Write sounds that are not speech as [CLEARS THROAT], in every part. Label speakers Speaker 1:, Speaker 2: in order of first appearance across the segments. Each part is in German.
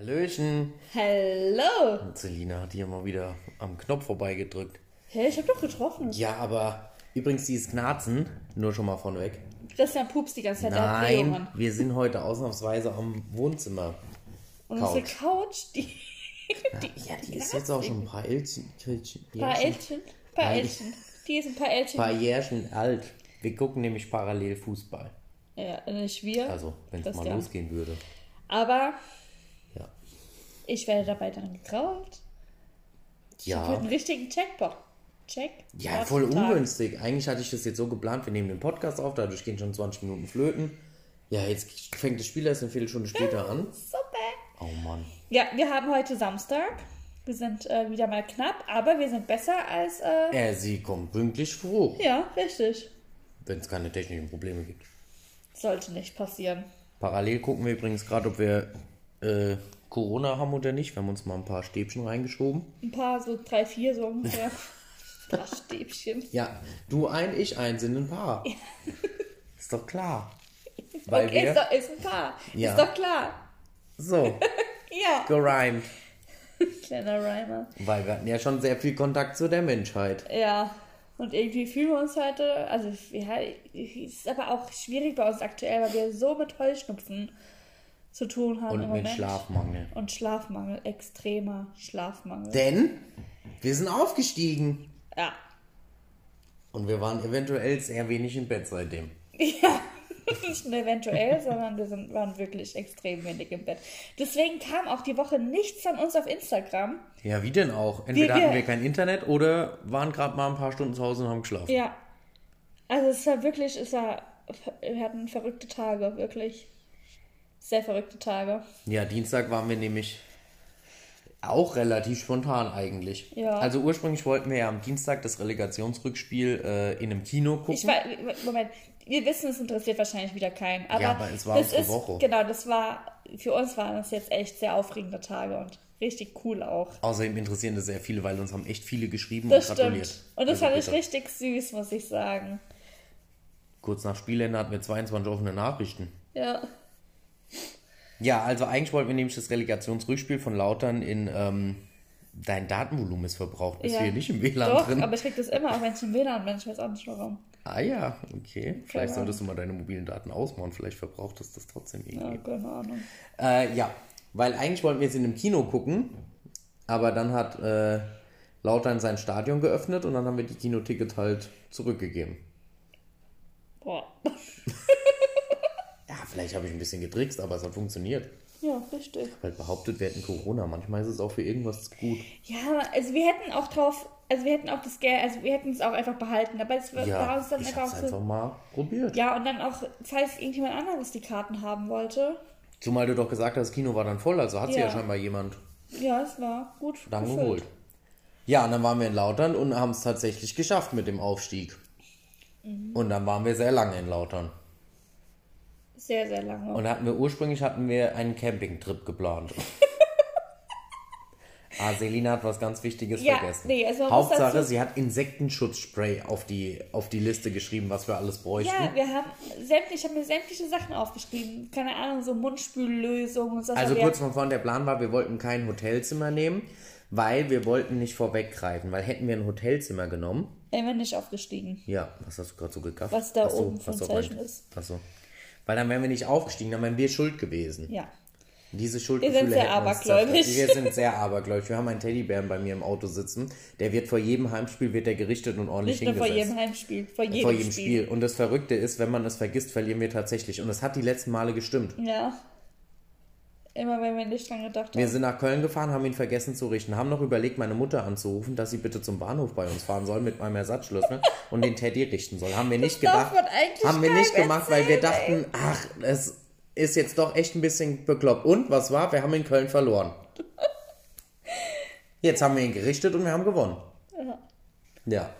Speaker 1: Hallöchen.
Speaker 2: Hallo.
Speaker 1: Und Selina hat hier mal wieder am Knopf vorbeigedrückt.
Speaker 2: Hä, ich hab doch getroffen.
Speaker 1: Ja, aber übrigens dieses Knarzen, nur schon mal von weg.
Speaker 2: Christian pupst die ganze Zeit,
Speaker 1: Nein, wir sind heute ausnahmsweise am Wohnzimmer.
Speaker 2: Und unsere
Speaker 1: Couch.
Speaker 2: Couch, die...
Speaker 1: Ja, [LAUGHS] die ist jetzt auch schon ein paar Elchen, Elchen,
Speaker 2: paar Elchen, paar. Elchen. Die ist ein paar Elchen.
Speaker 1: paar Jährchen alt. Wir gucken nämlich parallel Fußball.
Speaker 2: Ja, nicht wir.
Speaker 1: Also, wenn es mal
Speaker 2: ja.
Speaker 1: losgehen würde.
Speaker 2: Aber. Ich werde dabei dann getraut. Ich habe
Speaker 1: Ja,
Speaker 2: einen richtigen Checkbot. Check.
Speaker 1: ja voll
Speaker 2: Tag.
Speaker 1: ungünstig. Eigentlich hatte ich das jetzt so geplant, wir nehmen den Podcast auf, dadurch gehen schon 20 Minuten flöten. Ja, jetzt fängt das Spiel erst eine Viertelstunde später an.
Speaker 2: Super.
Speaker 1: Oh Mann.
Speaker 2: Ja, wir haben heute Samstag. Wir sind äh, wieder mal knapp, aber wir sind besser als... Äh,
Speaker 1: Äh, sie kommt pünktlich hoch,
Speaker 2: ja, richtig.
Speaker 1: wenn es keine technischen Probleme gibt.
Speaker 2: Sollte nicht passieren.
Speaker 1: Parallel gucken wir übrigens gerade, ob wir äh, Corona haben oder nicht. Wir haben uns mal ein paar Stäbchen reingeschoben.
Speaker 2: Ein paar, so drei, vier so ungefähr. [LAUGHS] Ein paar Stäbchen.
Speaker 1: Ja, du ein, ich ein, sind ein paar. Ist doch klar. [LAUGHS] Weil
Speaker 2: okay,
Speaker 1: wir...
Speaker 2: ist, doch, ist ein paar.
Speaker 1: Ja.
Speaker 2: Ist doch klar.
Speaker 1: So, [LAUGHS]
Speaker 2: Ja.
Speaker 1: gerimt.
Speaker 2: Kleiner Rhymer.
Speaker 1: Weil wir hatten ja schon sehr viel Kontakt zu der Menschheit.
Speaker 2: Ja. Und irgendwie fühlen wir uns heute, also ja, es ist aber auch schwierig bei uns aktuell, weil wir so mit Heuschnupfen zu tun haben
Speaker 1: Und mit
Speaker 2: Moment.
Speaker 1: Schlafmangel.
Speaker 2: Und Schlafmangel, extremer Schlafmangel.
Speaker 1: Denn wir sind aufgestiegen.
Speaker 2: ja.
Speaker 1: Und wir waren eventuell sehr wenig im Bett seitdem. [LAUGHS]
Speaker 2: Ja, nicht nur eventuell, sondern wir sind, waren wirklich extrem wenig im Bett. Deswegen kam auch die Woche nichts von uns auf Instagram.
Speaker 1: Ja, wie denn auch? Entweder
Speaker 2: wir-
Speaker 1: hatten wir kein Internet oder waren gerade mal ein paar Stunden zu Hause und haben geschlafen.
Speaker 2: Ja. Also es war wirklich, es war, wir hatten verrückte Tage, wirklich. Sehr verrückte Tage.
Speaker 1: Ja, Dienstag waren wir nämlich auch relativ spontan eigentlich.
Speaker 2: Ja.
Speaker 1: Also ursprünglich wollten wir ja am Dienstag das Relegationsrückspiel äh, in einem Kino gucken.
Speaker 2: Ich war, Moment, wir wissen, es interessiert wahrscheinlich wieder keinen. Aber,
Speaker 1: Ja, aber es war
Speaker 2: das
Speaker 1: unsere
Speaker 2: ist,
Speaker 1: Woche.
Speaker 2: Genau, das war, für uns waren das jetzt echt sehr aufregende Tage und richtig cool auch.
Speaker 1: Außerdem interessieren das sehr viele, weil uns haben echt viele geschrieben
Speaker 2: Das
Speaker 1: und gratuliert.
Speaker 2: stimmt. Und das
Speaker 1: Also
Speaker 2: fand ich richtig süß, muss ich sagen.
Speaker 1: Kurz nach Spielende hatten wir 22 offene Nachrichten.
Speaker 2: Ja.
Speaker 1: Ja, also eigentlich wollten wir nämlich das Relegationsrückspiel von Lautern in ähm, dein Datenvolumen ist verbraucht. Bist
Speaker 2: ja.
Speaker 1: du hier nicht im WLAN
Speaker 2: Doch,
Speaker 1: drin?
Speaker 2: aber ich krieg das immer, auch wenn ich im WLAN bin. Ich weiß auch nicht warum.
Speaker 1: Ah ja, okay. Vielleicht
Speaker 2: Keine
Speaker 1: solltest du mal deine mobilen Daten ausmachen. Vielleicht verbraucht es das trotzdem irgendwie.
Speaker 2: Ja, keine Ahnung.
Speaker 1: Äh, ja, weil eigentlich wollten wir jetzt in einem Kino gucken, aber dann hat äh, Lautern sein Stadion geöffnet und dann haben wir die Kinoticket halt zurückgegeben.
Speaker 2: Boah. [LAUGHS]
Speaker 1: Ja, vielleicht habe ich ein bisschen getrickst, aber es hat funktioniert.
Speaker 2: Ja, richtig.
Speaker 1: Weil behauptet, wir hätten Corona. Manchmal ist es auch für irgendwas gut.
Speaker 2: Ja, also wir hätten auch drauf, also wir hätten auch das Geld, also wir hätten es auch einfach behalten, aber es war
Speaker 1: Ja,
Speaker 2: uns dann
Speaker 1: ich
Speaker 2: einfach
Speaker 1: habe
Speaker 2: auch
Speaker 1: es
Speaker 2: so.
Speaker 1: einfach mal probiert.
Speaker 2: Ja, und dann auch, falls irgendjemand anderes die Karten haben wollte.
Speaker 1: Zumal du doch gesagt hast, das Kino war dann voll, also hat sie ja
Speaker 2: Ja.
Speaker 1: scheinbar jemand
Speaker 2: Ja, es war gut.
Speaker 1: dann
Speaker 2: gefüllt.
Speaker 1: geholt. Ja, und dann waren wir in Lautern und haben es tatsächlich geschafft mit dem Aufstieg.
Speaker 2: Mhm.
Speaker 1: Und dann waren wir sehr lange in Lautern.
Speaker 2: Sehr, sehr lange.
Speaker 1: Und hatten wir ursprünglich hatten wir einen Campingtrip geplant. [LAUGHS] ah, Selina hat was ganz Wichtiges
Speaker 2: Ja,
Speaker 1: vergessen.
Speaker 2: nee, also
Speaker 1: Hauptsache,
Speaker 2: dazu-
Speaker 1: sie hat Insektenschutzspray auf die, auf die Liste geschrieben, was wir alles bräuchten.
Speaker 2: ja, wir haben sämtliche, ich habe mir sämtliche Sachen aufgeschrieben. Keine Ahnung, so Mundspüllösungen und so.
Speaker 1: Also kurz von vorn, der Plan war, wir wollten kein Hotelzimmer nehmen, weil wir wollten nicht vorweggreifen, weil hätten wir ein Hotelzimmer genommen,
Speaker 2: wären wir nicht aufgestiegen.
Speaker 1: ja, was hast du gerade so gekauft?
Speaker 2: Was da oben für ein Zeichen ist.
Speaker 1: Achso. Weil dann wären wir nicht aufgestiegen, dann wären wir schuld gewesen.
Speaker 2: Ja.
Speaker 1: Diese Schuldgefühle
Speaker 2: Wir sind sehr
Speaker 1: zerstört. Wir sind sehr abergläubig. Wir haben einen Teddybären bei mir im Auto sitzen. Der wird vor jedem Heimspiel wird der gerichtet und ordentlich
Speaker 2: Nicht nur vor
Speaker 1: hingesetzt.
Speaker 2: jedem Heimspiel, vor jedem,
Speaker 1: vor jedem
Speaker 2: Spiel.
Speaker 1: Spiel. Und das Verrückte ist, wenn man es vergisst, verlieren wir tatsächlich. Und das hat die letzten Male gestimmt.
Speaker 2: Ja. Immer wenn wir nicht dran gedacht
Speaker 1: Wir
Speaker 2: haben.
Speaker 1: sind nach Köln gefahren, haben ihn vergessen zu richten, haben noch überlegt, meine Mutter anzurufen, dass sie bitte zum Bahnhof bei uns fahren soll mit meinem Ersatzschlüssel [LAUGHS] und den Teddy richten soll. Haben wir nicht
Speaker 2: darf
Speaker 1: gedacht. Haben wir nicht gemacht, weil wir
Speaker 2: erzählen,
Speaker 1: dachten, ach, es ist jetzt doch echt ein bisschen bekloppt. Und was war? Wir haben in Köln verloren. [LAUGHS] Jetzt haben wir ihn gerichtet und wir haben gewonnen. Ja. Ja,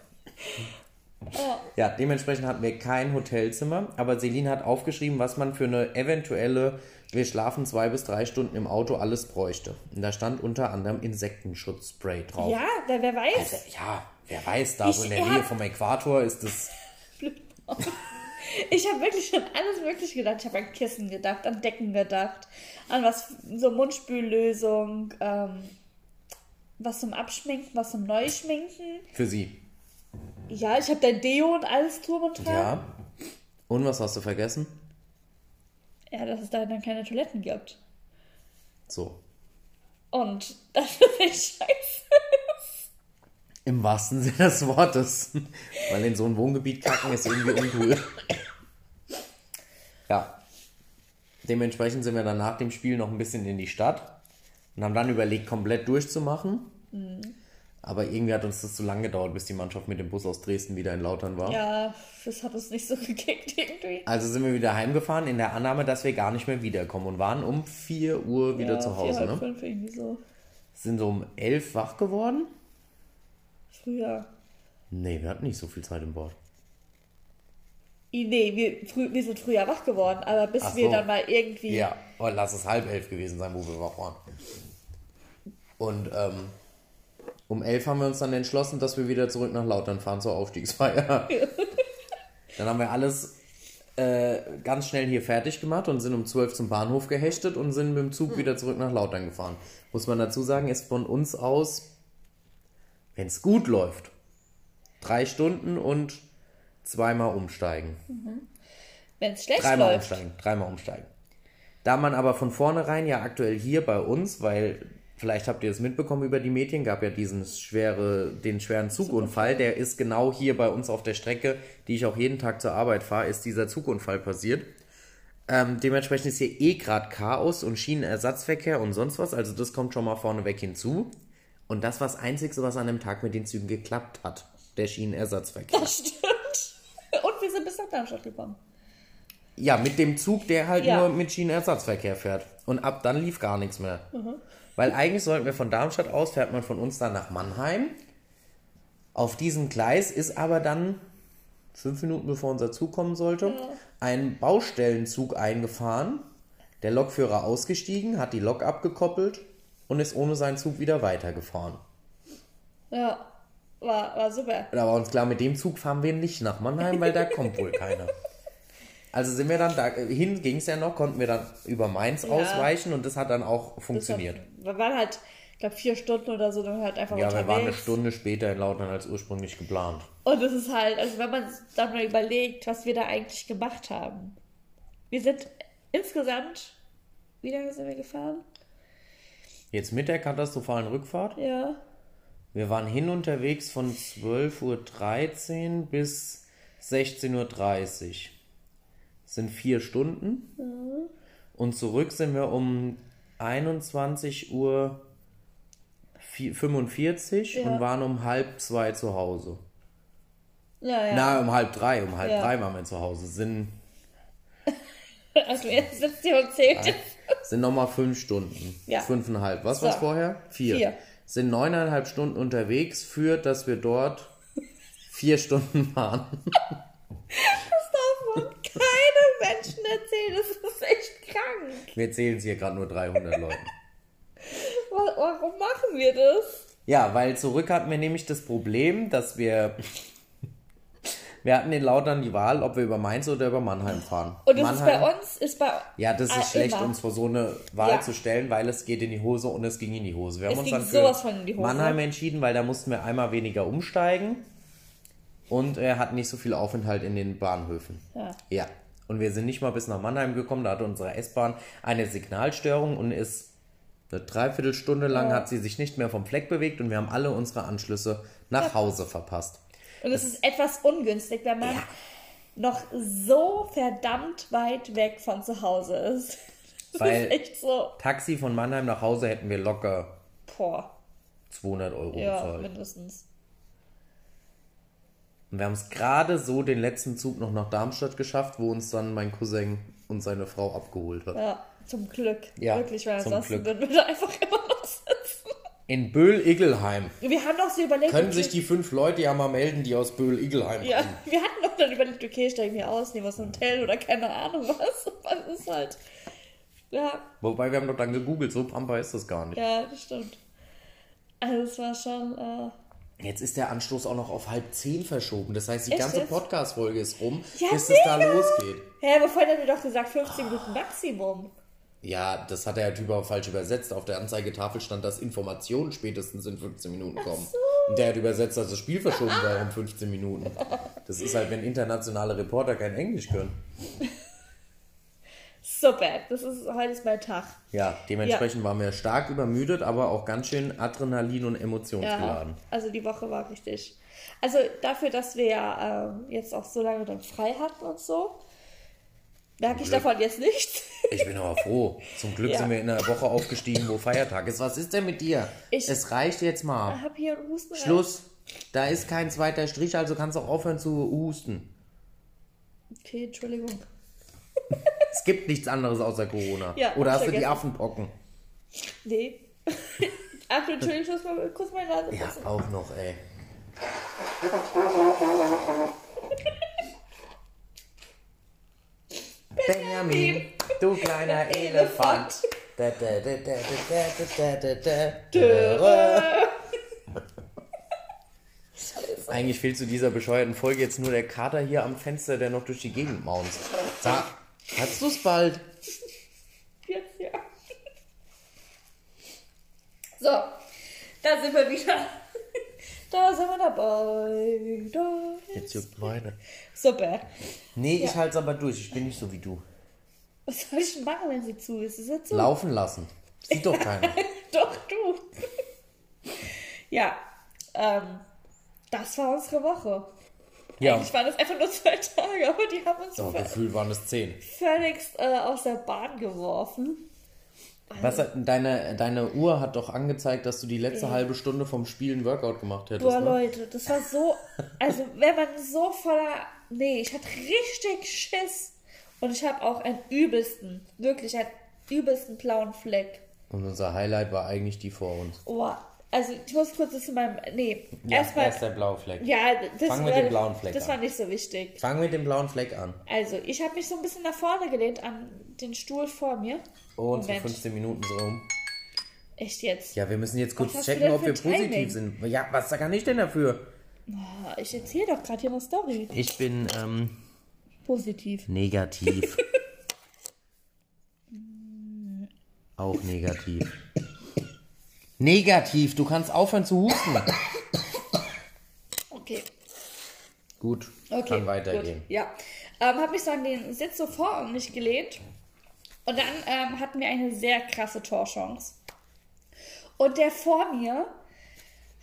Speaker 1: dementsprechend hatten wir kein Hotelzimmer, aber Celine hat aufgeschrieben, was man für eine eventuelle, wir schlafen zwei bis drei Stunden im Auto, alles bräuchte. Und da stand unter anderem Insektenschutzspray drauf.
Speaker 2: Ja, wer, wer weiß.
Speaker 1: Also, ja, wer weiß, da so in der
Speaker 2: Ich-
Speaker 1: Nähe
Speaker 2: ja.
Speaker 1: vom Äquator ist es. [LAUGHS]
Speaker 2: Ich habe wirklich an alles Mögliche gedacht. Ich habe an Kissen gedacht, an Decken gedacht, an was, so Mundspüllösung, ähm, was zum Abschminken, was zum Neuschminken.
Speaker 1: Für sie.
Speaker 2: Ja, ich habe dein Deo und alles drum und dran.
Speaker 1: Ja. Und was hast du vergessen?
Speaker 2: Ja, dass es da dann keine Toiletten gibt.
Speaker 1: So.
Speaker 2: Und [LAUGHS] das ist echt scheiße.
Speaker 1: Im wahrsten Sinne des Wortes. Weil in so ein Wohngebiet kacken ist irgendwie uncool. Ja. Dementsprechend sind wir dann nach dem Spiel noch ein bisschen in die Stadt und haben dann überlegt, komplett durchzumachen. Aber irgendwie hat uns das zu lange gedauert, bis die Mannschaft mit dem Bus aus Dresden wieder in Lautern war.
Speaker 2: Ja, das hat uns nicht so [LAUGHS] gekickt irgendwie.
Speaker 1: Also sind wir wieder heimgefahren in der Annahme, dass wir gar nicht mehr wiederkommen und waren um 4 Uhr wieder
Speaker 2: ja,
Speaker 1: zu Hause.
Speaker 2: vier,
Speaker 1: Ne?
Speaker 2: fünf irgendwie so.
Speaker 1: Sind so um 11 wach geworden?
Speaker 2: Früher.
Speaker 1: Nee, wir hatten nicht so viel Zeit im Bord.
Speaker 2: Nee, wir, früh, wir sind früher wach geworden, aber bis
Speaker 1: Ach
Speaker 2: wir
Speaker 1: so.
Speaker 2: dann mal irgendwie.
Speaker 1: Ja, oh, lass es halb elf gewesen sein, wo wir wach waren. Und ähm, um elf haben wir uns dann entschlossen, dass wir wieder zurück nach Lautern fahren zur Aufstiegsfeier. [LAUGHS] dann haben wir alles äh, ganz schnell hier fertig gemacht und sind um zwölf zum Bahnhof gehechtet und sind mit dem Zug wieder zurück nach Lautern gefahren. Muss man dazu sagen, ist von uns aus, wenn es gut läuft, drei Stunden und zweimal umsteigen.
Speaker 2: Wenn es schlecht
Speaker 1: Dreimal
Speaker 2: läuft.
Speaker 1: umsteigen, dreimal umsteigen. Da man aber von vornherein ja aktuell hier bei uns, weil vielleicht habt ihr es mitbekommen über die Medien, gab ja diesen schwere, den schweren Zugunfall, der ist genau hier bei uns auf der Strecke, die ich auch jeden Tag zur Arbeit fahre, ist dieser Zugunfall passiert. Ähm, dementsprechend ist hier eh gerade Chaos und Schienenersatzverkehr und sonst was, also das kommt schon mal vorneweg hinzu. Und das war das Einzige, was an dem Tag mit den Zügen geklappt hat, der Schienenersatzverkehr.
Speaker 2: Das stimmt. Und wir sind bis nach Darmstadt gekommen.
Speaker 1: Ja, mit dem Zug, der halt
Speaker 2: Ja.
Speaker 1: nur mit Schienenersatzverkehr fährt. Und ab dann lief gar nichts mehr. Weil eigentlich sollten wir von Darmstadt aus, fährt man von uns dann nach Mannheim. Auf diesem Gleis ist aber dann, fünf Minuten bevor unser Zug kommen sollte, ein Baustellenzug eingefahren. Der Lokführer ausgestiegen, hat die Lok abgekoppelt und ist ohne seinen Zug wieder weitergefahren.
Speaker 2: Ja, war, war super.
Speaker 1: Da war uns klar, mit dem Zug fahren wir nicht nach Mannheim, weil da kommt wohl keiner. [LAUGHS] Also sind wir dann da, hin ging es ja noch, konnten wir dann über Mainz
Speaker 2: Ja.
Speaker 1: ausweichen und das hat dann auch
Speaker 2: Das
Speaker 1: funktioniert.
Speaker 2: Hat, wir waren halt, ich glaube, vier Stunden oder so, dann halt einfach
Speaker 1: Ja,
Speaker 2: unterwegs.
Speaker 1: wir waren eine Stunde später in Lautern als ursprünglich geplant.
Speaker 2: Und es ist halt, also wenn man dann mal überlegt, was wir da eigentlich gemacht haben. Wir sind insgesamt, wie lange sind wir gefahren?
Speaker 1: Jetzt mit der katastrophalen Rückfahrt.
Speaker 2: Ja.
Speaker 1: Wir waren hin unterwegs von 12.13 Uhr bis 16.30 Uhr. Sind vier Stunden. Und zurück sind wir um 21 Uhr 45
Speaker 2: Ja.
Speaker 1: und waren um halb zwei zu Hause.
Speaker 2: Ja, ja.
Speaker 1: Na, um halb drei. Um halb
Speaker 2: Ja.
Speaker 1: drei waren wir zu Hause. Sind, [LAUGHS]
Speaker 2: jetzt sitzt ihr und zählt.
Speaker 1: sind nochmal fünf Stunden.
Speaker 2: Ja.
Speaker 1: Fünfeinhalb. Was
Speaker 2: So.
Speaker 1: war's vorher? Vier.
Speaker 2: Vier.
Speaker 1: Sind neuneinhalb Stunden unterwegs für, dass wir dort [LAUGHS] vier Stunden waren. [LAUGHS]
Speaker 2: Das darf man keine [LAUGHS] Das ist echt krank.
Speaker 1: Wir zählen es hier gerade nur 300 Leuten. [LAUGHS]
Speaker 2: Wa- Warum machen wir das?
Speaker 1: Ja, weil zurück hatten wir nämlich das Problem, dass wir. [LAUGHS] Wir hatten in Lautern die Wahl, ob wir über Mainz oder über Mannheim fahren.
Speaker 2: Und das
Speaker 1: Mannheim,
Speaker 2: ist bei uns, ist bei
Speaker 1: Ja, das ist
Speaker 2: Ah,
Speaker 1: schlecht,
Speaker 2: immer.
Speaker 1: uns vor so eine Wahl
Speaker 2: Ja.
Speaker 1: zu stellen, weil es geht in die Hose und es ging in die Hose. Wir haben
Speaker 2: Es
Speaker 1: uns
Speaker 2: ging
Speaker 1: dann für. Mannheim entschieden, weil da mussten wir einmal weniger umsteigen und er hat nicht so viel Aufenthalt in den Bahnhöfen.
Speaker 2: Ja.
Speaker 1: Ja. Und wir sind nicht mal bis nach Mannheim gekommen, da hatte unsere S-Bahn eine Signalstörung und ist eine Dreiviertelstunde lang
Speaker 2: Ja.
Speaker 1: hat sie sich nicht mehr vom Fleck bewegt und wir haben alle unsere Anschlüsse nach Hause verpasst.
Speaker 2: Und es ist etwas ungünstig, wenn man
Speaker 1: Ja.
Speaker 2: noch so verdammt weit weg von zu Hause ist. [LAUGHS] Das
Speaker 1: Weil-
Speaker 2: ist echt so,
Speaker 1: Taxi von Mannheim nach Hause hätten wir locker
Speaker 2: boah,
Speaker 1: 200 Euro
Speaker 2: ja,
Speaker 1: bezahlt.
Speaker 2: mindestens.
Speaker 1: Und wir haben es gerade so den letzten Zug noch nach Darmstadt geschafft, wo uns dann mein Cousin und seine Frau abgeholt hat.
Speaker 2: Ja, zum Glück.
Speaker 1: Ja,
Speaker 2: Wirklich, weil
Speaker 1: zum
Speaker 2: ansonsten
Speaker 1: Glück.
Speaker 2: würden wir da einfach immer noch sitzen.
Speaker 1: In Böhl-Iggelheim.
Speaker 2: Wir haben doch so überlegt,
Speaker 1: Können sich die fünf Leute ja mal melden, die aus Böhl-Iggelheim
Speaker 2: ja,
Speaker 1: kommen.
Speaker 2: wir hatten doch dann überlegt, okay, steigen wir aus, nehmen wir so ein Hotel oder keine Ahnung was. [LAUGHS] Was ist halt. Ja,
Speaker 1: Wobei wir haben doch dann gegoogelt, so Pampa ist das gar nicht.
Speaker 2: ja, das stimmt. Also es war schon, äh,
Speaker 1: Jetzt ist der Anstoß auch noch auf halb zehn verschoben. Das heißt, die
Speaker 2: Echt
Speaker 1: ganze? Podcast-Folge ist rum,
Speaker 2: Ja,
Speaker 1: bis es da
Speaker 2: mega.
Speaker 1: losgeht.
Speaker 2: Hä, aber vorhin hat er doch gesagt 15 Minuten Maximum.
Speaker 1: Ja, das hat der Typ aber falsch übersetzt. Auf der Anzeigetafel stand, dass Informationen spätestens in 15 Minuten kommen. Und der hat übersetzt, dass das Spiel verschoben wäre um 15 Minuten. Das ist halt, wenn internationale Reporter kein Englisch können.
Speaker 2: Super, das ist heute ist mein Tag.
Speaker 1: Ja, dementsprechend waren wir stark übermüdet, aber auch ganz schön Adrenalin- und emotionsgeladen.
Speaker 2: Ja, also die Woche war richtig. Also dafür, dass wir ja ähm, jetzt auch so lange dann frei hatten und so, merke ich davon jetzt nichts.
Speaker 1: Ich bin aber froh. Zum Glück [LAUGHS]
Speaker 2: Ja.
Speaker 1: sind wir in einer Woche aufgestiegen, wo Feiertag ist. Was ist denn mit dir?
Speaker 2: Ich-
Speaker 1: es reicht jetzt
Speaker 2: Ich
Speaker 1: mal.
Speaker 2: habe hier einen Husten.
Speaker 1: Schluss. Da ist kein zweiter Strich, also kannst du auch aufhören zu husten.
Speaker 2: Okay, Entschuldigung. [LAUGHS]
Speaker 1: es gibt nichts anderes außer Corona.
Speaker 2: Ja,
Speaker 1: Oder hast du die Affenpocken?
Speaker 2: Nee. [LAUGHS] Ach, Entschuldigung, ich muss mal kurz meine Nase
Speaker 1: Ja,
Speaker 2: passen.
Speaker 1: auch noch, ey. Benjamin, du kleiner Elefant. Da, Eigentlich fehlt zu dieser bescheuerten Folge jetzt nur der Kater hier am Fenster, der noch durch die Gegend maunzt. Sag, hast du's bald?
Speaker 2: Jetzt ja. So, da sind wir wieder. Da sind wir dabei. Da
Speaker 1: Jetzt juckt meine.
Speaker 2: Super.
Speaker 1: Nee, ich halte aber durch. Ich bin nicht so wie du.
Speaker 2: Was soll ich denn machen, wenn sie zu ist? Ist sie zu?
Speaker 1: Laufen lassen. Sieht doch keiner. [LAUGHS]
Speaker 2: Doch, du. ja, ähm, das war unsere Woche.
Speaker 1: Ja.
Speaker 2: Eigentlich waren das einfach nur zwei Tage, aber die haben uns
Speaker 1: So,
Speaker 2: vö-
Speaker 1: gefühlt waren es zehn.
Speaker 2: völligst äh, aus der Bahn geworfen.
Speaker 1: Was hat, deine, deine Uhr hat doch angezeigt, dass du die letzte halbe Stunde vom Spiel ein Workout gemacht hättest.
Speaker 2: Boah,
Speaker 1: ne?
Speaker 2: Leute, das war so. Also, [LAUGHS] wenn man so voller. Nee, ich hatte richtig Schiss. Und ich habe auch einen übelsten, wirklich einen übelsten blauen Fleck.
Speaker 1: Und unser Highlight war eigentlich die vor uns.
Speaker 2: Oh, also ich muss kurz zu meinem. Nee,
Speaker 1: Ja,
Speaker 2: erstmal.
Speaker 1: erst der blaue Fleck.
Speaker 2: Ja, das,
Speaker 1: Fang mit
Speaker 2: war,
Speaker 1: dem blauen Fleck
Speaker 2: das
Speaker 1: an.
Speaker 2: war nicht so wichtig.
Speaker 1: Fang mit dem blauen Fleck an.
Speaker 2: Also, ich habe mich so ein bisschen nach vorne gelehnt an den Stuhl vor mir.
Speaker 1: Oh, und so
Speaker 2: Moment.
Speaker 1: 15 Minuten so rum.
Speaker 2: Echt jetzt?
Speaker 1: Ja, wir müssen jetzt kurz
Speaker 2: Was
Speaker 1: checken, ob wir
Speaker 2: Timing?
Speaker 1: positiv sind. Ja, was kann ich denn dafür?
Speaker 2: Ah, Ich erzähle doch gerade hier eine Story.
Speaker 1: Ich bin ähm,
Speaker 2: Positiv.
Speaker 1: negativ. [LAUGHS] Auch negativ. [LAUGHS] Negativ, du kannst aufhören zu husten.
Speaker 2: Okay.
Speaker 1: Gut,
Speaker 2: Okay,
Speaker 1: kann weitergehen.
Speaker 2: Gut. Ja. Ähm, habe mich so an den Sitz so vor mich gelehnt. Und dann ähm, hatten wir eine sehr krasse Torchance. Und der vor mir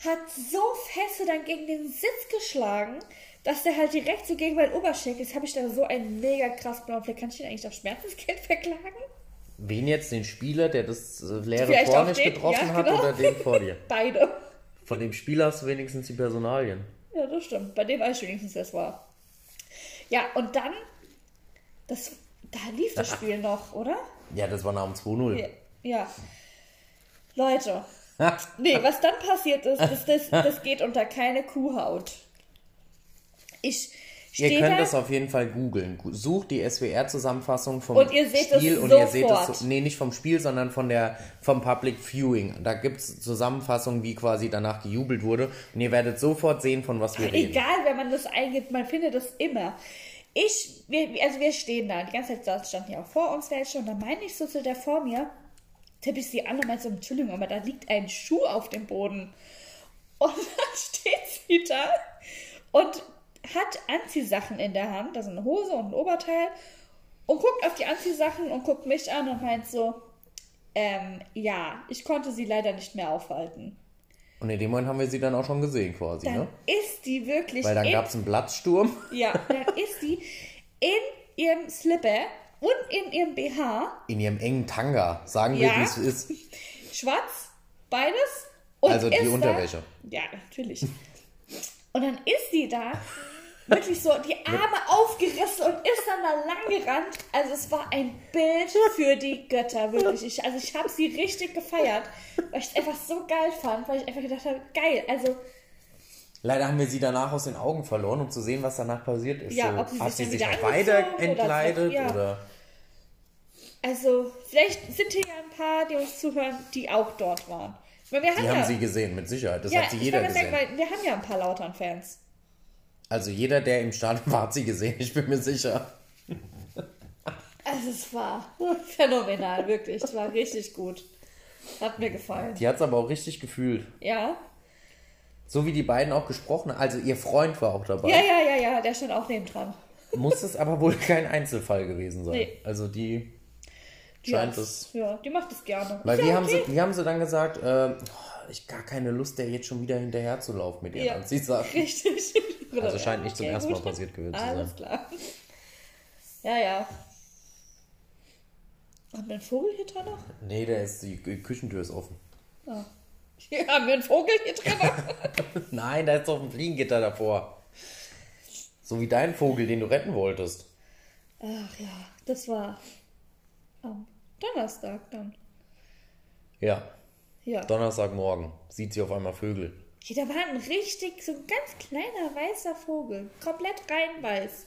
Speaker 2: hat so feste dann gegen den Sitz geschlagen, dass der halt direkt so gegen meinen Oberschenkel. Jetzt habe ich da so einen mega krass blauen Fleck. Kann ich den eigentlich auf Schmerzensgeld [LAUGHS] verklagen?
Speaker 1: Wen jetzt? Den Spieler, der das äh, leere
Speaker 2: Vielleicht
Speaker 1: Tor nicht
Speaker 2: den,
Speaker 1: getroffen
Speaker 2: ja,
Speaker 1: hat
Speaker 2: genau.
Speaker 1: oder den vor dir? [LAUGHS]
Speaker 2: Beide.
Speaker 1: Von dem Spieler hast du wenigstens die Personalien.
Speaker 2: Ja, das stimmt. Bei dem weiß ich wenigstens, wer es war. Ja, und dann, das, da lief das [LAUGHS] Spiel noch, oder?
Speaker 1: Ja, das war nach dem 2-0.
Speaker 2: Ja. ja. Leute, [LAUGHS] nee, was dann passiert ist, das, das, das geht unter keine Kuhhaut. Ich
Speaker 1: Ihr
Speaker 2: stehe
Speaker 1: könnt
Speaker 2: da,
Speaker 1: es auf jeden Fall googeln. Sucht die SWR-Zusammenfassung vom
Speaker 2: Und ihr
Speaker 1: Spiel und ihr seht es,
Speaker 2: sofort.
Speaker 1: nee, nicht vom Spiel, sondern von der, vom Public Viewing. Da gibt es Zusammenfassungen, wie quasi danach gejubelt wurde. Und ihr werdet sofort sehen, von was wir reden.
Speaker 2: egal, wenn man das eingibt, man findet das immer. Ich, wir, also wir stehen da, die ganze Zeit standen ja auch vor uns welche und dann meine ich so zu der vor mir, tippe ich sie an und meinte so, Entschuldigung, aber da liegt ein Schuh auf dem Boden. Und [LAUGHS] dann steht sie da und hat Anziehsachen in der Hand, also eine Hose und ein Oberteil und guckt auf die Anziehsachen und guckt mich an und meint so, ähm, ja, ich konnte sie leider nicht mehr aufhalten.
Speaker 1: Und in dem Moment haben wir sie dann auch schon gesehen quasi,
Speaker 2: Dann
Speaker 1: ne?
Speaker 2: ist die wirklich
Speaker 1: Weil dann gab es einen Platzsturm. [LAUGHS]
Speaker 2: Ja, dann ist sie in ihrem Slipper und in ihrem BH,
Speaker 1: In ihrem engen Tanga. Sagen wir,
Speaker 2: Ja.
Speaker 1: wie es ist. [LAUGHS]
Speaker 2: schwarz, beides. Und
Speaker 1: Also die Unterwäsche.
Speaker 2: Da, ja, natürlich. Und dann ist sie da, wirklich so, die Arme aufgerissen und ist dann da lang gerannt. Also es war ein Bild für die Götter, wirklich. Ich, also ich habe sie richtig gefeiert, weil ich es einfach so geil fand, weil ich einfach gedacht habe, geil, also
Speaker 1: Leider haben wir sie danach aus den Augen verloren, um zu sehen, was danach passiert ist.
Speaker 2: Ja,
Speaker 1: so,
Speaker 2: ob sie
Speaker 1: hat
Speaker 2: sich
Speaker 1: sie sich noch weiter
Speaker 2: oder
Speaker 1: entkleidet?
Speaker 2: so, ja.
Speaker 1: oder?
Speaker 2: Also, vielleicht sind hier ja ein paar, die uns zuhören, die auch dort waren. Weil wir haben
Speaker 1: Die
Speaker 2: ja,
Speaker 1: haben sie gesehen, mit Sicherheit. Das
Speaker 2: ja,
Speaker 1: hat sie jeder gesehen.
Speaker 2: weil wir haben ja ein paar Lautern-Fans.
Speaker 1: Also jeder, der im Stadion war, hat sie gesehen, ich bin mir sicher.
Speaker 2: Also es war phänomenal, wirklich. Es war richtig gut. Hat mir gefallen.
Speaker 1: Die hat es aber auch richtig gefühlt.
Speaker 2: Ja.
Speaker 1: So wie die beiden auch gesprochen haben. Also ihr Freund war auch dabei.
Speaker 2: Ja, ja, ja, ja, der stand auch neben dran.
Speaker 1: Muss es aber wohl kein Einzelfall gewesen sein.
Speaker 2: Nee.
Speaker 1: Also die scheint
Speaker 2: hat's-
Speaker 1: es.
Speaker 2: Ja, die macht es gerne.
Speaker 1: Weil wie
Speaker 2: ja
Speaker 1: haben,
Speaker 2: okay.
Speaker 1: sie, wie haben sie dann gesagt, äh, oh, ich gar keine Lust, der jetzt schon wieder hinterher zu laufen mit ihr.
Speaker 2: Ja.
Speaker 1: Sagt,
Speaker 2: Richtig. [LAUGHS]
Speaker 1: Also scheint nicht zum ersten Mal
Speaker 2: gut.
Speaker 1: passiert gewesen zu
Speaker 2: Alles
Speaker 1: sein.
Speaker 2: klar. Ja, ja. Haben wir einen Vogel hier drin noch?
Speaker 1: nee, der ist, die Küchentür ist offen.
Speaker 2: Ah. Hier haben wir einen Vogel hier drin. [LAUGHS]
Speaker 1: Nein, da ist doch ein Fliegengitter davor. So wie dein Vogel, den du retten wolltest.
Speaker 2: Ach ja, das war am Donnerstag dann.
Speaker 1: Ja,
Speaker 2: Ja.
Speaker 1: Donnerstagmorgen sieht sie auf einmal Vögel.
Speaker 2: Hier, da war ein richtig, so ein ganz kleiner weißer Vogel. Komplett rein weiß.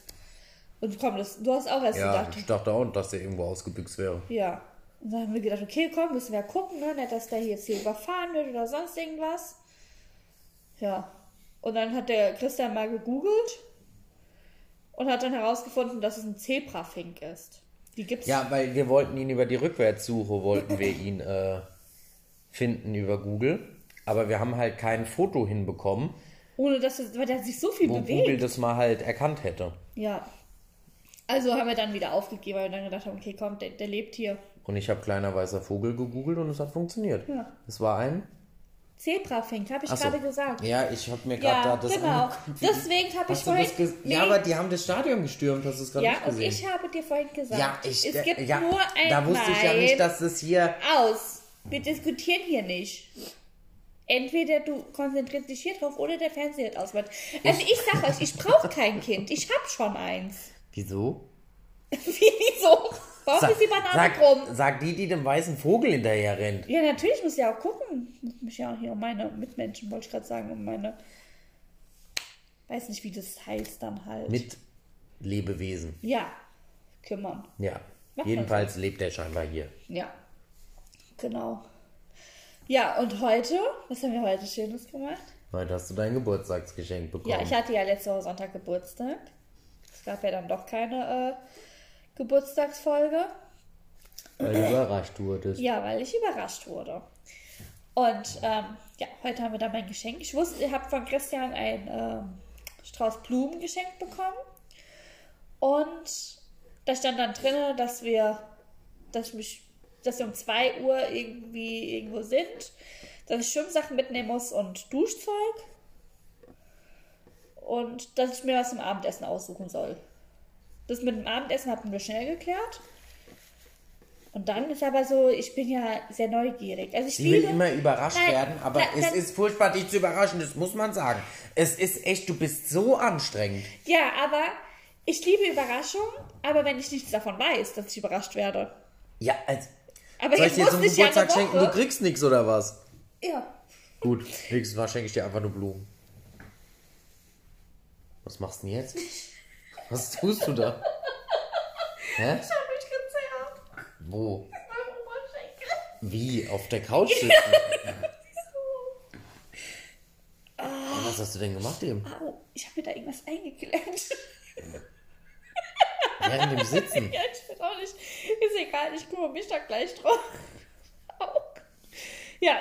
Speaker 2: Und komm, das, du hast auch erst
Speaker 1: Ja,
Speaker 2: gedacht.
Speaker 1: ich dachte auch, dass der irgendwo ausgebüxt wäre.
Speaker 2: Ja. Und dann haben wir gedacht, okay, komm, müssen wir gucken, ne? Nicht, dass der jetzt hier überfahren wird oder sonst irgendwas. Ja. Und dann hat der Christian mal gegoogelt und hat dann herausgefunden, dass es ein Zebrafink ist. Die gibt's.
Speaker 1: Ja, weil wir wollten ihn über die Rückwärtssuche, wollten wir [LAUGHS] ihn äh, finden über Google. Aber wir haben halt kein Foto hinbekommen,
Speaker 2: Ohne dass es, weil der sich so viel
Speaker 1: wo
Speaker 2: bewegt.
Speaker 1: Google das mal halt erkannt hätte.
Speaker 2: Ja. Also haben wir dann wieder aufgegeben, weil wir dann gedacht haben, okay, komm, der, der lebt hier.
Speaker 1: Und ich habe kleiner weißer Vogel gegoogelt und es hat funktioniert.
Speaker 2: Ja.
Speaker 1: Es war ein.
Speaker 2: Zebrafink, habe ich
Speaker 1: so.
Speaker 2: gerade gesagt.
Speaker 1: Ja, ich habe mir gerade
Speaker 2: Ja,
Speaker 1: da das
Speaker 2: genau. Deswegen habe ich vorhin. Nee.
Speaker 1: Ja, aber die haben das Stadion gestürmt, hast du es gerade
Speaker 2: Ja,
Speaker 1: nicht
Speaker 2: und
Speaker 1: gesehen?
Speaker 2: ich habe dir vorhin gesagt,
Speaker 1: ja, ich,
Speaker 2: es gibt
Speaker 1: ja,
Speaker 2: nur ein
Speaker 1: Da wusste ich ja nicht, dass es hier.
Speaker 2: aus. Wir diskutieren hier nicht. Entweder du konzentrierst dich hier drauf oder der Fernseher wird ausmacht. Also ich sag euch, ich brauche kein Kind. Ich habe schon eins. [LAUGHS]
Speaker 1: Wieso? [LAUGHS]
Speaker 2: Wieso? Warum ist die Banane
Speaker 1: sag,
Speaker 2: krumm?
Speaker 1: sag die, die dem weißen Vogel hinterher rennt.
Speaker 2: Ja, natürlich muss ich ja auch gucken. Muss mich ja auch hier um meine Mitmenschen, wollte ich gerade sagen, um meine. Weiß nicht, wie das heißt dann halt.
Speaker 1: Mit Lebewesen.
Speaker 2: Ja, kümmern.
Speaker 1: Ja.
Speaker 2: Macht man
Speaker 1: Jedenfalls lebt er scheinbar hier.
Speaker 2: Ja, genau. Ja, und heute, was haben wir heute Schönes gemacht?
Speaker 1: Heute hast du dein Geburtstagsgeschenk bekommen.
Speaker 2: Ja, ich hatte ja letzte Woche Sonntag Geburtstag. Es gab ja dann doch keine äh, Geburtstagsfolge.
Speaker 1: weil du überrascht wurdest.
Speaker 2: Ja, weil ich überrascht wurde. Und ähm, ja, heute haben wir dann mein Geschenk. Ich wusste, ich habe von Christian ein ähm, Strauß Blumen geschenkt bekommen. Und da stand dann drin, dass wir, dass ich mich, dass wir um 2 Uhr irgendwie irgendwo sind, dass ich Schwimmsachen mitnehmen muss und Duschzeug. Und dass ich mir was zum Abendessen aussuchen soll. Das mit dem Abendessen hatten wir schnell geklärt. Und dann ist aber so, ich bin ja sehr neugierig. Also ich
Speaker 1: Sie will immer überrascht
Speaker 2: Nein,
Speaker 1: werden, aber
Speaker 2: nein,
Speaker 1: es
Speaker 2: nein.
Speaker 1: ist furchtbar, dich zu überraschen, das muss man sagen. Es ist echt, du bist so anstrengend.
Speaker 2: Ja, aber ich liebe Überraschungen, aber wenn ich nichts davon weiß, dass ich überrascht werde.
Speaker 1: Ja, als,
Speaker 2: Aber
Speaker 1: soll ich dir zum
Speaker 2: ja
Speaker 1: Geburtstag
Speaker 2: eine
Speaker 1: schenken, du kriegst nichts oder was?
Speaker 2: Ja.
Speaker 1: Gut, nächstes Mal schenke ich dir einfach nur Blumen. Was machst du denn jetzt? Was tust du da? Hä?
Speaker 2: Ich habe mich gezerrt.
Speaker 1: Wo?
Speaker 2: Mein Oberschenkel.
Speaker 1: Wie? Auf der Couch sitzen? Was hast du denn gemacht eben?
Speaker 2: Au, ich habe mir da irgendwas eingeklemmt.
Speaker 1: Während dem Sitzen. [LAUGHS]
Speaker 2: ja, ich weiß auch nicht. Ist egal, ich kümmere mich da gleich drauf. [LAUGHS] Au. ja,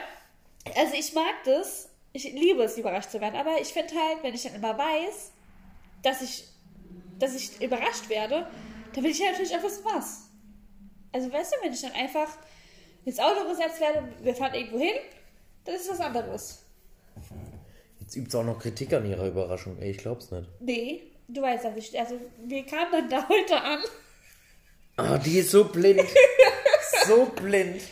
Speaker 2: also ich mag das. Ich liebe es, überrascht zu werden. Aber ich finde halt, wenn ich dann immer weiß, dass ich, dass ich überrascht werde, dann will ich ja natürlich auch wissen, was. Also weißt du, wenn ich dann einfach ins Auto gesetzt werde, wir fahren irgendwo hin, dann ist was anderes.
Speaker 1: Jetzt übt auch noch Kritik an ihrer Überraschung. Ey, ich glaub's nicht.
Speaker 2: Nee, du weißt, also, ich, also wir kamen dann da heute an.
Speaker 1: Ah, die ist so blind. [LAUGHS] so blind.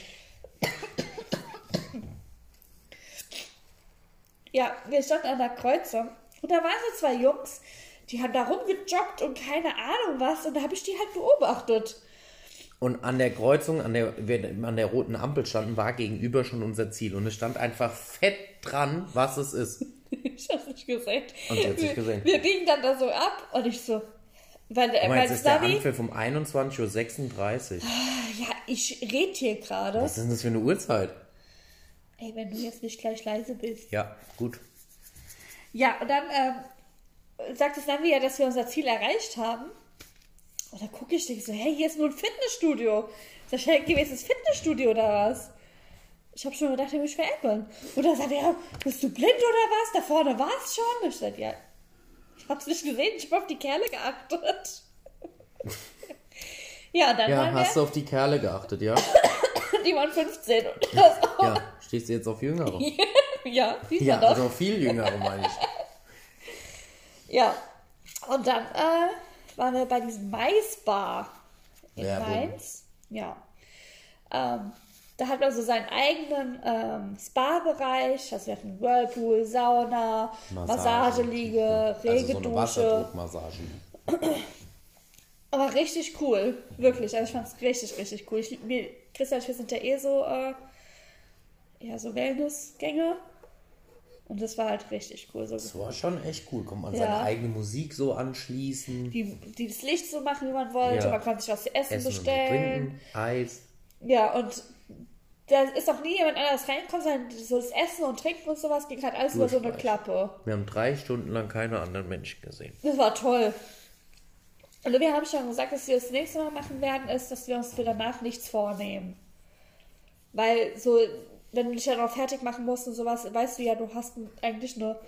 Speaker 2: Ja, wir standen an der Kreuzung und da waren so zwei Jungs, die haben da rumgejoggt und keine Ahnung was und da habe ich die halt beobachtet.
Speaker 1: Und an der Kreuzung, an der, an der roten Ampel standen, war gegenüber schon unser Ziel. Und es stand einfach fett dran, was es ist. [LAUGHS]
Speaker 2: Ich hab's nicht gesehen.
Speaker 1: Und sie hat's nicht
Speaker 2: wir,
Speaker 1: gesehen.
Speaker 2: Wir biegen dann da so ab und ich so, weil, weil
Speaker 1: jetzt ist der
Speaker 2: Navi,
Speaker 1: Anpfiff um 21.36 Uhr.
Speaker 2: ja, ich red hier gerade.
Speaker 1: Was ist denn das für eine Uhrzeit?
Speaker 2: Ey, wenn du jetzt nicht gleich leise bist.
Speaker 1: Ja, gut.
Speaker 2: Ja, und dann ähm, sagt es dann wieder, dass wir unser Ziel erreicht haben. Und dann gucke ich dich so, hey, hier ist nur ein Fitnessstudio. Sag ich, hey, ins Fitnessstudio oder was? Ich habe schon gedacht, er mich veräppeln. Und dann sagt er, bist du blind oder was? Da vorne war es schon. Ich sag, ja, ich hab's nicht gesehen, ich hab auf die Kerle geachtet. [LAUGHS] ja, dann
Speaker 1: Ja,
Speaker 2: waren
Speaker 1: hast
Speaker 2: wir,
Speaker 1: du auf die Kerle geachtet, ja? [COUGHS]
Speaker 2: die waren 15 und das auch.
Speaker 1: Ja, stehst du jetzt auf Jüngere? [LAUGHS]
Speaker 2: ja, wie
Speaker 1: Ja,
Speaker 2: man doch.
Speaker 1: also viel Jüngere, meine ich. [LAUGHS]
Speaker 2: Ja. Und dann äh, waren wir bei diesem Maisbar in
Speaker 1: Werbung.
Speaker 2: Mainz. Ja. Ähm, da hat man so seinen eigenen ähm, Spa-Bereich. Also wir hatten Whirlpool, Sauna, Massageliege,
Speaker 1: Also so.
Speaker 2: Aber richtig cool. Wirklich. Also ich fand es richtig, richtig cool. Ich, wir, Christian wir sind ja eh so, äh, ja, so Wellnessgänger. Und das war halt richtig cool. So
Speaker 1: Das war schon echt cool. Kommt man
Speaker 2: Ja.
Speaker 1: seine eigene Musik so anschließen.
Speaker 2: die, die das Licht so machen, wie man wollte.
Speaker 1: Ja.
Speaker 2: Man konnte sich was zu essen,
Speaker 1: Essen
Speaker 2: bestellen.
Speaker 1: Eis.
Speaker 2: Ja, und da ist auch nie jemand anders reingekommen, sondern so das Essen und Trinken und sowas ging halt alles über so eine. Klappe.
Speaker 1: Wir haben drei Stunden lang keine anderen Menschen gesehen.
Speaker 2: Das war toll. Und wir haben schon gesagt, dass wir das nächste Mal machen werden, ist, dass wir uns für danach nichts vornehmen. Weil so, wenn du dich ja noch fertig machen musst und sowas, weißt du ja, du hast eigentlich eine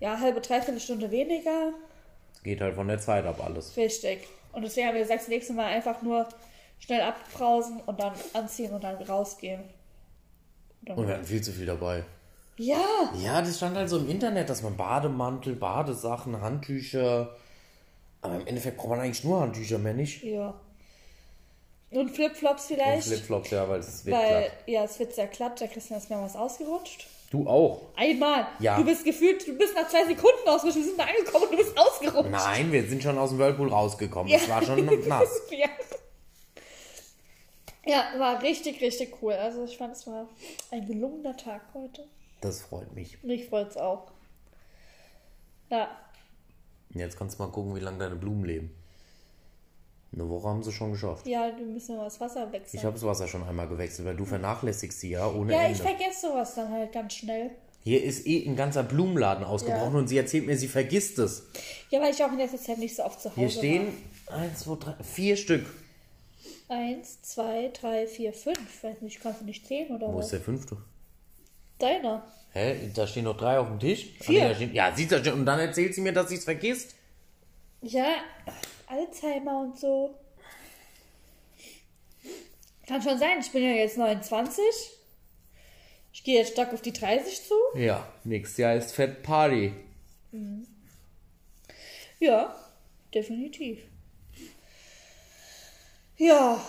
Speaker 2: ja, halbe, dreiviertel Stunde weniger.
Speaker 1: Geht halt von der Zeit ab alles.
Speaker 2: Richtig. Und deswegen haben wir gesagt, das nächste Mal einfach nur schnell abbrausen und dann anziehen und dann rausgehen. Und dann-
Speaker 1: Und wir hatten viel zu viel dabei.
Speaker 2: ja,
Speaker 1: Ja, das stand halt so im Internet, dass man Bademantel, Badesachen, Handtücher. Aber im Endeffekt braucht man eigentlich nur Handtücher, mehr nicht.
Speaker 2: ja. Und Flipflops
Speaker 1: Und
Speaker 2: vielleicht.
Speaker 1: Flipflops, ja, weil es wird
Speaker 2: weil,
Speaker 1: glatt.
Speaker 2: ja, es wird sehr glatt. Der Christian ist mehrmals ausgerutscht.
Speaker 1: Du auch.
Speaker 2: Einmal.
Speaker 1: Ja.
Speaker 2: Du bist gefühlt, du bist nach zwei Sekunden ausgerutscht. Wir sind da angekommen und du bist ausgerutscht.
Speaker 1: Nein, wir sind schon aus dem Whirlpool rausgekommen. Das
Speaker 2: Ja.
Speaker 1: war schon nass. [LAUGHS]
Speaker 2: ja. Ja, war richtig, richtig cool. Also ich fand, es war ein gelungener Tag heute.
Speaker 1: Das freut mich.
Speaker 2: Mich freut es auch. Ja.
Speaker 1: Jetzt kannst du mal gucken, wie lange deine Blumen leben. Eine Woche haben sie schon geschafft.
Speaker 2: Ja, wir müssen mal das Wasser wechseln.
Speaker 1: Ich habe das Wasser schon einmal gewechselt, weil du vernachlässigst sie ja ohne
Speaker 2: ja, ich
Speaker 1: Ende.
Speaker 2: vergesse sowas dann halt ganz schnell.
Speaker 1: Hier ist eh ein ganzer Blumenladen ausgebrochen
Speaker 2: Ja.
Speaker 1: und sie erzählt mir, sie vergisst es.
Speaker 2: Ja, weil ich auch in letzter Zeit nicht so oft zu Hause
Speaker 1: Hier stehen eins, zwei, drei, vier Stück.
Speaker 2: Eins, zwei, drei, vier, fünf. Weiß nicht, kannst du nicht zählen oder
Speaker 1: Wo
Speaker 2: was?
Speaker 1: ist der fünfte?
Speaker 2: Deiner.
Speaker 1: Hä? Da stehen noch drei auf dem Tisch. Ah,
Speaker 2: Vier.
Speaker 1: nee, da stehen, ja, siehst du, und dann erzählt sie mir, dass sie es vergisst.
Speaker 2: Ja, Alzheimer und so. Kann schon sein, ich bin ja jetzt 29. Ich gehe jetzt stark auf die 30 zu.
Speaker 1: Ja, nächstes Jahr ist Fett Party.
Speaker 2: Ja, definitiv. Ja,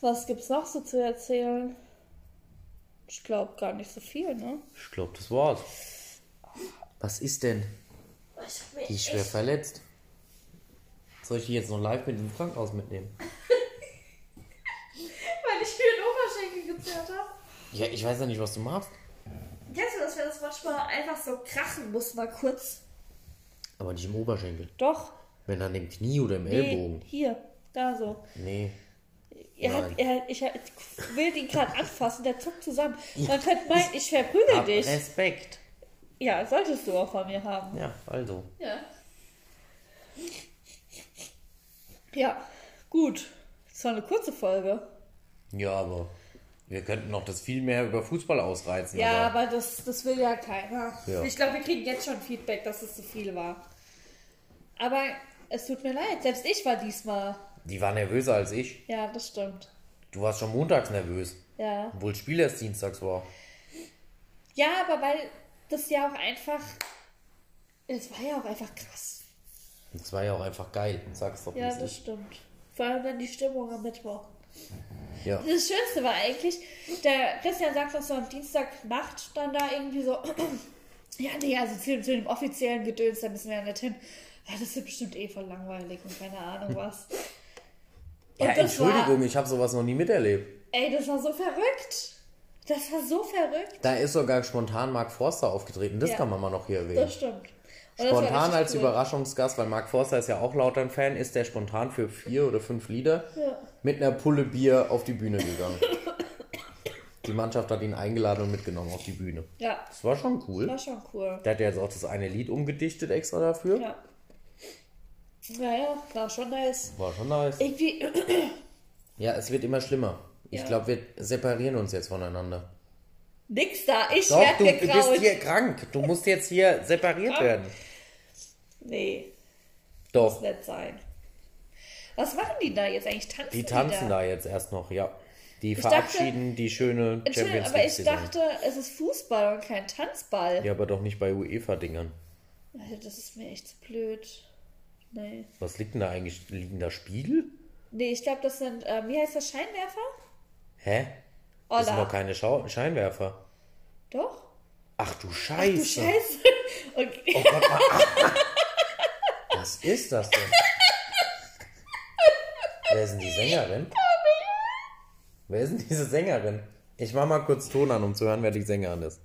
Speaker 2: was gibt's noch so zu erzählen? Ich glaube gar nicht so viel, ne?
Speaker 1: Ich glaube, das war's. Was ist denn?
Speaker 2: Ich hab mir
Speaker 1: Die ist schwer verletzt. Soll ich die jetzt noch live mit ins Krankenhaus mitnehmen? [LAUGHS]
Speaker 2: weil ich mir den Oberschenkel gezerrt habe.
Speaker 1: Ja, ich weiß ja nicht, was du machst.
Speaker 2: Kennst du das, wenn das manchmal einfach so krachen muss, mal kurz?
Speaker 1: Aber nicht im Oberschenkel.
Speaker 2: Doch.
Speaker 1: Wenn an dem Knie oder im
Speaker 2: Nee,
Speaker 1: Ellbogen.
Speaker 2: hier, da so.
Speaker 1: Nee.
Speaker 2: Er hat, er, ich, ich will ihn gerade [LAUGHS] anfassen, der zuckt zusammen. Man könnte meinen, ich verprügel dich.
Speaker 1: Respekt.
Speaker 2: Ja, solltest du auch von mir haben.
Speaker 1: Ja, also.
Speaker 2: Ja. Ja, gut. Das war eine kurze Folge.
Speaker 1: Ja, aber wir könnten noch das viel mehr über Fußball ausreizen.
Speaker 2: Ja,
Speaker 1: aber
Speaker 2: aber das, das will ja keiner.
Speaker 1: Ja.
Speaker 2: Ich glaube, wir kriegen jetzt schon Feedback, dass es zu viel war. Aber es tut mir leid. Selbst ich war diesmal.
Speaker 1: Die war nervöser als ich.
Speaker 2: Ja, das stimmt.
Speaker 1: Du warst schon montags nervös.
Speaker 2: Ja.
Speaker 1: Obwohl das Spiel erst dienstags war.
Speaker 2: Ja, aber weil das ja auch einfach. Es war ja auch einfach krass.
Speaker 1: Das war ja auch einfach geil. Sag's doch,
Speaker 2: Ja, das
Speaker 1: ist.
Speaker 2: stimmt. Vor allem dann die Stimmung am Mittwoch.
Speaker 1: Ja.
Speaker 2: Das Schönste war eigentlich, der Christian sagt uns so am Dienstagnacht dann da irgendwie so, [CLEARS THROAT] ja, nee, also zu, zu dem offiziellen Gedöns, da müssen wir ja nicht hin. Ja, das wird bestimmt eh voll langweilig und keine Ahnung was. [LAUGHS]
Speaker 1: Ja, Entschuldigung,
Speaker 2: War,
Speaker 1: ich habe sowas noch nie miterlebt.
Speaker 2: ey, das war so verrückt. Das war so verrückt.
Speaker 1: Da ist sogar spontan Mark Forster aufgetreten. Das
Speaker 2: Ja.
Speaker 1: kann man mal noch hier erwähnen.
Speaker 2: Das stimmt. Und
Speaker 1: Spontan als
Speaker 2: cool.
Speaker 1: Überraschungsgast, weil Mark Forster ist ja auch lauter ein Fan, ist der spontan für vier oder fünf Lieder
Speaker 2: Ja.
Speaker 1: mit einer Pulle Bier auf die Bühne gegangen. [LAUGHS] Die Mannschaft hat ihn eingeladen und mitgenommen auf die Bühne.
Speaker 2: Ja.
Speaker 1: Das war schon cool.
Speaker 2: Das war schon cool.
Speaker 1: Der hat ja jetzt auch das eine Lied umgedichtet extra dafür.
Speaker 2: Ja. Ja, ja, war schon nice.
Speaker 1: War schon nice.
Speaker 2: Irgendwie, [CLEARS THROAT]
Speaker 1: Ja, es wird immer schlimmer. Ich
Speaker 2: Ja.
Speaker 1: glaube, wir separieren uns jetzt voneinander.
Speaker 2: nix da. Ich
Speaker 1: Doch,
Speaker 2: werd
Speaker 1: du bist hier krank. Du musst jetzt hier separiert
Speaker 2: Ah.
Speaker 1: werden.
Speaker 2: Nee,
Speaker 1: Doch.
Speaker 2: muss nicht sein. Was machen die da jetzt eigentlich? Tanzen
Speaker 1: Die tanzen da jetzt erst noch, ja. Die
Speaker 2: dachte-
Speaker 1: verabschieden die schöne
Speaker 2: Entschuldigung,
Speaker 1: Champions
Speaker 2: aber
Speaker 1: League
Speaker 2: ich
Speaker 1: Saison.
Speaker 2: dachte, es ist Fußball und kein Tanzball.
Speaker 1: Ja, aber doch nicht bei UEFA-Dingern.
Speaker 2: Also, das ist mir echt zu blöd. Nee.
Speaker 1: Was liegt denn da eigentlich? Liegen da Spiegel?
Speaker 2: Nee, ich glaube, das sind, ähm, wie heißt das, Scheinwerfer?
Speaker 1: Hä? Das sind doch keine Schau Scheinwerfer.
Speaker 2: Doch?
Speaker 1: Ach du
Speaker 2: Du
Speaker 1: Scheiße.
Speaker 2: Scheiße. [LAUGHS] Okay.
Speaker 1: Oh Gott, mal- [LAUGHS] Was ist das denn? Wer ist denn die Sängerin? Wer ist denn diese Sängerin? Ich mach mal kurz Ton an, um zu hören, wer die Sängerin ist.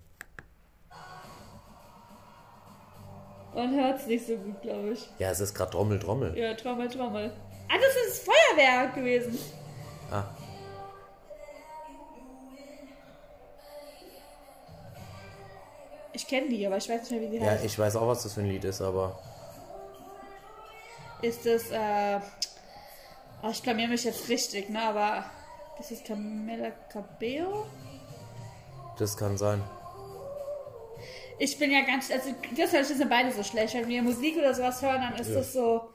Speaker 2: Man hört es nicht so gut, glaube ich.
Speaker 1: Ja, es ist gerade Trommel, Trommel.
Speaker 2: Ja, Trommel, Trommel. Ah, das ist Feuerwerk gewesen.
Speaker 1: Ah.
Speaker 2: Ich kenne die, aber ich weiß nicht mehr, wie sie
Speaker 1: Ja,
Speaker 2: heißt.
Speaker 1: ich weiß auch, was das für ein Lied ist, aber.
Speaker 2: Ist das, äh... Oh, ich blamier mich jetzt richtig, ne, aber... Ist das Camilla Cabello?
Speaker 1: Das kann sein.
Speaker 2: Ich bin ja ganz... Also, das sind beide so schlecht. Wenn wir Musik oder sowas hören, dann ist
Speaker 1: Ja.
Speaker 2: das so...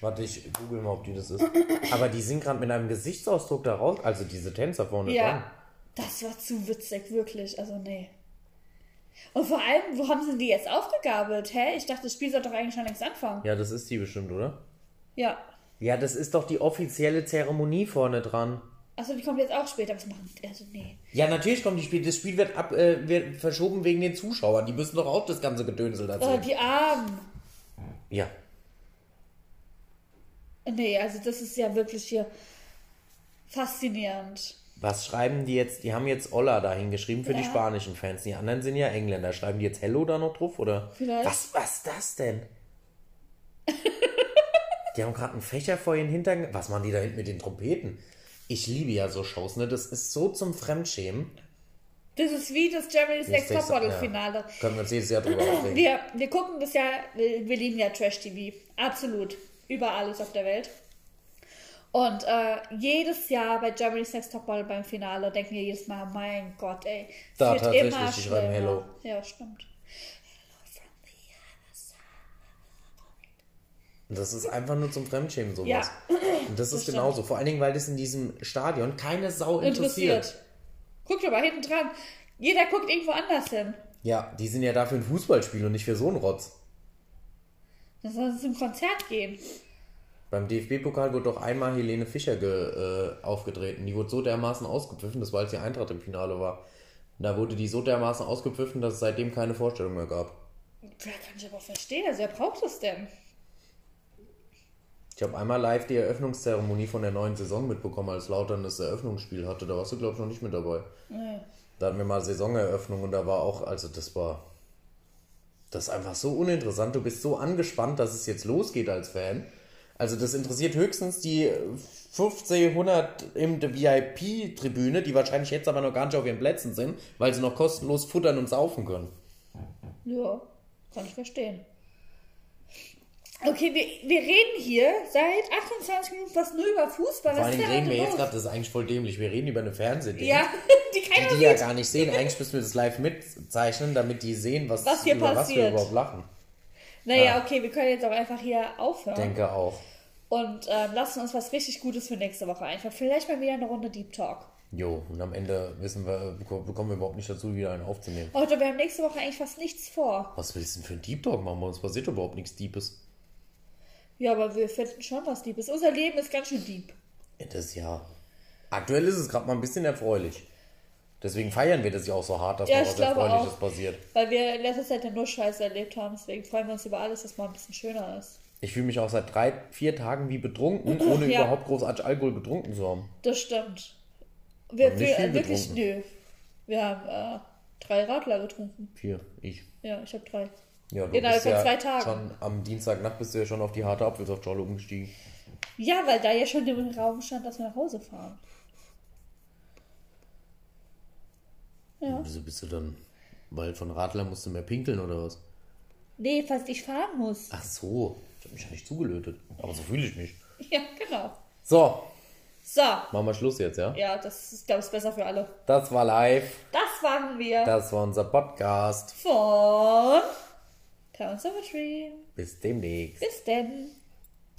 Speaker 1: Warte, ich google mal, ob die das ist. Aber die sind gerade mit einem Gesichtsausdruck da raus. Also diese Tänzer vorne dran.
Speaker 2: Ja, das war zu witzig, wirklich. Also, nee. Und vor allem, wo haben sie die jetzt aufgegabelt? Hä? Ich dachte, das Spiel soll doch eigentlich schon längst anfangen.
Speaker 1: Ja, das ist die bestimmt, oder?
Speaker 2: Ja.
Speaker 1: Ja, das ist doch die offizielle Zeremonie vorne dran.
Speaker 2: Achso, die kommt jetzt auch später. Was machen die? Also, nee.
Speaker 1: Ja, natürlich kommt die Spiel. Das Spiel wird, ab, äh, wird verschoben wegen den Zuschauern. Die müssen doch auch das ganze Gedönsel dazu.
Speaker 2: Oh, die Armen.
Speaker 1: ja.
Speaker 2: Nee, also das ist ja wirklich hier faszinierend.
Speaker 1: Was schreiben die jetzt? Die haben jetzt Olla dahin geschrieben für die
Speaker 2: Ja.
Speaker 1: spanischen Fans. Die anderen sind ja Engländer. Schreiben die jetzt Hello da noch drauf? Oder?
Speaker 2: Vielleicht.
Speaker 1: Was, was ist das denn? [LAUGHS] die haben gerade einen Fächer vor ihren Hintern. Was machen die da hinten mit den Trompeten? Ich liebe ja so Shows, ne? Das ist so zum Fremdschämen.
Speaker 2: Das ist wie das Germany's Next
Speaker 1: Next
Speaker 2: Topmodel
Speaker 1: ja.
Speaker 2: Finale.
Speaker 1: Können wir uns jedes Jahr drüber [CLEARS THROAT] aufregen.
Speaker 2: Wir, wir gucken das ja, wir, wir lieben ja Trash TV. Absolut. Über alles auf der Welt. Und äh, jedes Jahr bei Germany's Next Topmodel beim Finale denken wir jedes Mal, mein Gott, ey.
Speaker 1: Da tatsächlich, schreiben
Speaker 2: schlimmer.
Speaker 1: Hello.
Speaker 2: Ja, stimmt.
Speaker 1: Und das ist einfach nur zum Fremdschämen sowas.
Speaker 2: Ja.
Speaker 1: Und das ist
Speaker 2: stimmt.
Speaker 1: genauso. Vor allen Dingen, weil das in diesem Stadion keine Sau interessiert.
Speaker 2: Interessiert. Doch mal hinten dran. Jeder guckt irgendwo anders hin.
Speaker 1: Ja, die sind ja dafür ein Fußballspiel und nicht für so einen Rotz.
Speaker 2: Dann soll es zum Konzert gehen.
Speaker 1: Beim DFB-Pokal wurde doch einmal Helene Fischer ge, äh, aufgetreten. Die wurde so dermaßen ausgepfiffen, das war als die Eintracht im Finale war. Da wurde die so dermaßen ausgepfiffen, dass es seitdem keine Vorstellung mehr gab.
Speaker 2: Ja, kann ich aber verstehen. Also, wer braucht das denn?
Speaker 1: Ich habe einmal live die Eröffnungszeremonie von der neuen Saison mitbekommen, als Lautern das Eröffnungsspiel hatte. Da warst du, glaube ich, noch nicht mit dabei.
Speaker 2: Nee.
Speaker 1: Da hatten wir mal Saisoneröffnung und da war auch, also das war, das ist einfach so uninteressant. Du bist so angespannt, dass es jetzt losgeht als Fan. Also das interessiert höchstens die 50, 100 im VIP-Tribüne, die wahrscheinlich jetzt aber noch gar nicht auf ihren Plätzen sind, weil sie noch kostenlos futtern und saufen können.
Speaker 2: Ja, kann ich verstehen. Okay, wir, wir reden hier seit 28 Minuten fast nur über Fußball.
Speaker 1: Vor
Speaker 2: denn
Speaker 1: reden wir jetzt gerade, das ist eigentlich voll dämlich, wir reden über eine Fernsehding.
Speaker 2: Ja, [LAUGHS] die keiner
Speaker 1: Die
Speaker 2: sieht.
Speaker 1: ja gar nicht sehen. Eigentlich müssen wir das live mitzeichnen, damit die sehen, was,
Speaker 2: Was hier
Speaker 1: über was wir
Speaker 2: passiert.
Speaker 1: überhaupt lachen.
Speaker 2: Naja,
Speaker 1: Ah.
Speaker 2: okay, wir können jetzt auch einfach hier aufhören.
Speaker 1: Denke auch.
Speaker 2: Und ähm, lassen uns was richtig Gutes für nächste Woche einfach. Vielleicht mal wieder eine Runde Deep Talk.
Speaker 1: Jo, und am Ende wissen wir, beko- bekommen wir überhaupt nicht dazu, wieder einen aufzunehmen.
Speaker 2: Heute, wir haben nächste Woche eigentlich fast nichts vor.
Speaker 1: Was willst du denn für ein Deep Talk machen? Bei uns passiert überhaupt nichts Deepes.
Speaker 2: Ja, aber wir finden schon was Deepes. Unser Leben ist ganz schön deep.
Speaker 1: Das ja. Aktuell ist es gerade mal ein bisschen erfreulich. Deswegen feiern wir das ja auch so hart, dass
Speaker 2: Ja,
Speaker 1: mal was Erfreuliches
Speaker 2: auch.
Speaker 1: passiert.
Speaker 2: Weil wir in letzter Zeit ja nur Scheiße erlebt haben. Deswegen freuen wir uns über alles, was mal ein bisschen schöner ist.
Speaker 1: Ich fühle mich auch seit drei, vier Tagen wie betrunken, [CLEARS THROAT] ohne
Speaker 2: Ja.
Speaker 1: überhaupt großartig Alkohol getrunken zu haben.
Speaker 2: Das stimmt. Wir,
Speaker 1: Haben nicht
Speaker 2: wir
Speaker 1: viel
Speaker 2: wirklich, nö. Wir haben äh, drei Radler getrunken.
Speaker 1: Vier, ich.
Speaker 2: Ja, ich habe drei.
Speaker 1: Ja, du
Speaker 2: Innerhalb
Speaker 1: bist
Speaker 2: von
Speaker 1: ja
Speaker 2: zwei Tagen.
Speaker 1: Schon am Dienstagnacht bist du ja schon auf die harte Apfelsaftschorle umgestiegen.
Speaker 2: Ja, weil da ja schon im Raum stand, dass wir nach Hause fahren.
Speaker 1: Ja. Wieso bist du dann, weil von Radler musst du mehr pinkeln oder was?
Speaker 2: Nee, falls ich fahren muss.
Speaker 1: Ach so, ich habe mich ja nicht zugelötet. Aber so fühle ich mich. [LAUGHS]
Speaker 2: Ja, genau.
Speaker 1: So.
Speaker 2: So.
Speaker 1: Machen wir Schluss jetzt, ja?
Speaker 2: Ja, das ist, glaube ich, besser für alle.
Speaker 1: Das war live.
Speaker 2: Das waren wir.
Speaker 1: Das war unser Podcast.
Speaker 2: Von Conservatory.
Speaker 1: Bis demnächst.
Speaker 2: Bis denn.